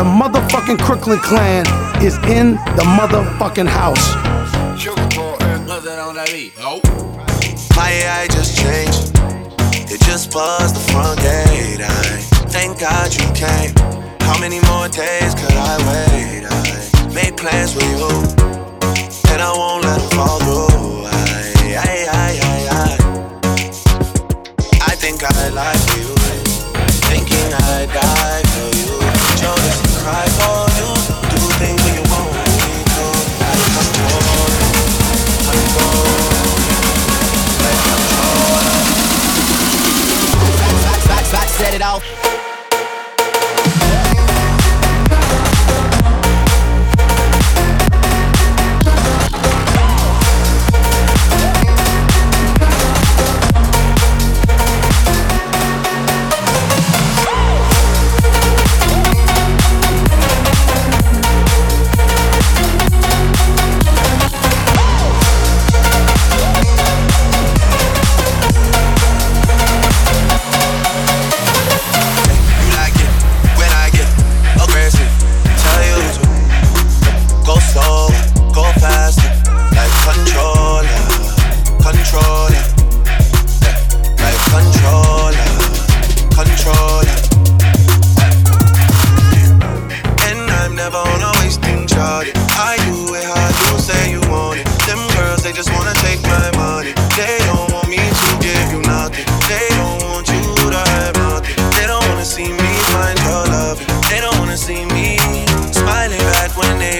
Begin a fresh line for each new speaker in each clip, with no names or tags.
The motherfucking Crooklyn clan is in the motherfucking house.
My AI just changed. It just buzzed the front gate. I thank God you came. How many more days could I wait? I made plans with you, and I won't let them fall through.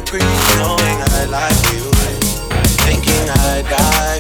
pretty knowing I like you. Thinking I'd die